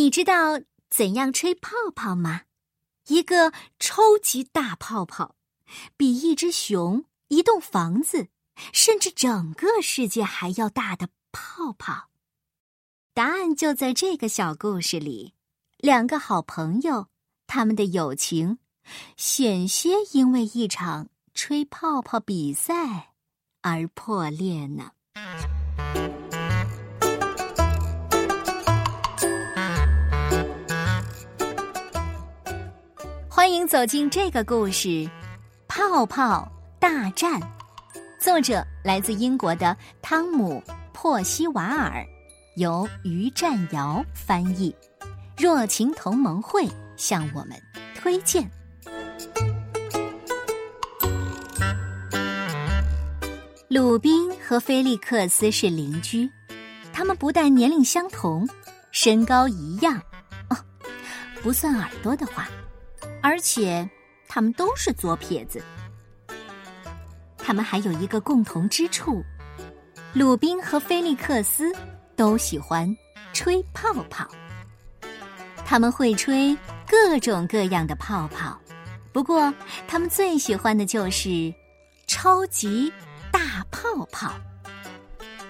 你知道怎样吹泡泡吗？一个超级大泡泡，比一只熊、一栋房子，甚至整个世界还要大的泡泡。答案就在这个小故事里。两个好朋友，他们的友情险些因为一场吹泡泡比赛而破裂呢。欢迎走进这个故事，《泡泡大战》。作者来自英国的汤姆·珀西瓦尔，由于占瑶翻译，若晴同盟会向我们推荐。鲁宾和菲利克斯是邻居，他们不但年龄相同，身高一样，哦，不算耳朵的话。而且，他们都是左撇子。他们还有一个共同之处：鲁宾和菲利克斯都喜欢吹泡泡。他们会吹各种各样的泡泡，不过他们最喜欢的就是超级大泡泡。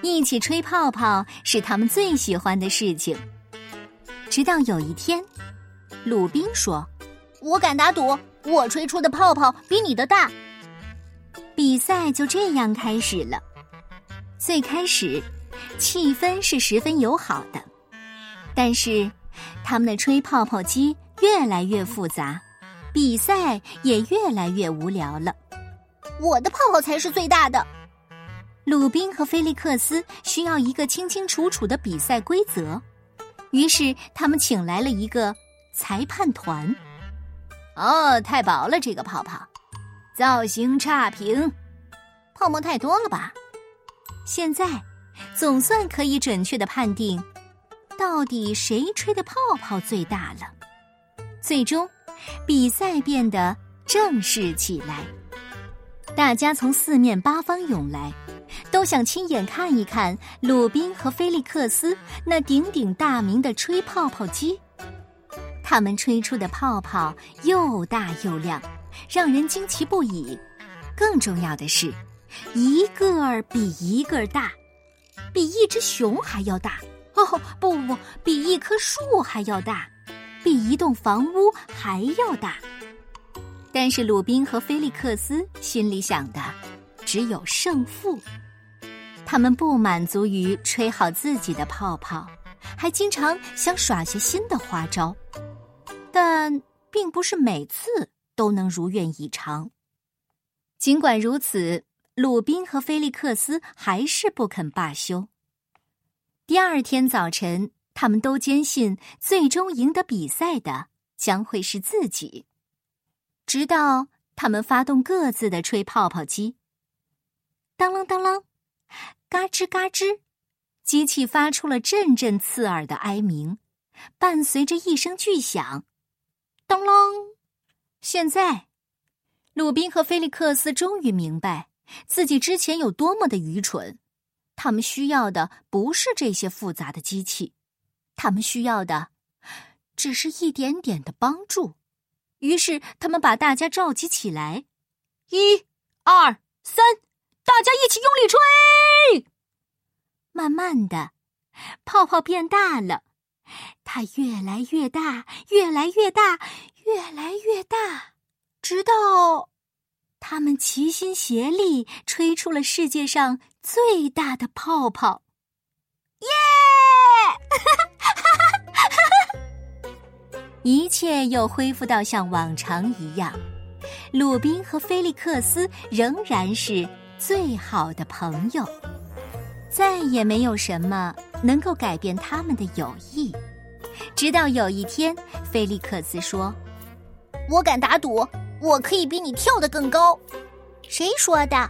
一起吹泡泡是他们最喜欢的事情。直到有一天，鲁宾说。我敢打赌，我吹出的泡泡比你的大。比赛就这样开始了。最开始，气氛是十分友好的，但是他们的吹泡泡机越来越复杂，比赛也越来越无聊了。我的泡泡才是最大的。鲁宾和菲利克斯需要一个清清楚楚的比赛规则，于是他们请来了一个裁判团。哦，太薄了，这个泡泡，造型差评，泡沫太多了吧？现在总算可以准确的判定，到底谁吹的泡泡最大了。最终，比赛变得正式起来，大家从四面八方涌来，都想亲眼看一看鲁宾和菲利克斯那鼎鼎大名的吹泡泡机。他们吹出的泡泡又大又亮，让人惊奇不已。更重要的是，一个儿比一个大，比一只熊还要大。哦，不不不，比一棵树还要大，比一栋房屋还要大。但是鲁宾和菲利克斯心里想的只有胜负，他们不满足于吹好自己的泡泡，还经常想耍些新的花招。但并不是每次都能如愿以偿。尽管如此，鲁宾和菲利克斯还是不肯罢休。第二天早晨，他们都坚信最终赢得比赛的将会是自己。直到他们发动各自的吹泡泡机，当啷当啷，嘎吱嘎吱，机器发出了阵阵刺耳的哀鸣，伴随着一声巨响。当啷！现在，鲁宾和菲利克斯终于明白自己之前有多么的愚蠢。他们需要的不是这些复杂的机器，他们需要的只是一点点的帮助。于是，他们把大家召集起来：一、二、三，大家一起用力吹！慢慢的，泡泡变大了。它越来越大，越来越大，越来越大，直到他们齐心协力吹出了世界上最大的泡泡。耶！一切又恢复到像往常一样，鲁宾和菲利克斯仍然是最好的朋友。再也没有什么能够改变他们的友谊。直到有一天，菲利克斯说：“我敢打赌，我可以比你跳得更高。”谁说的？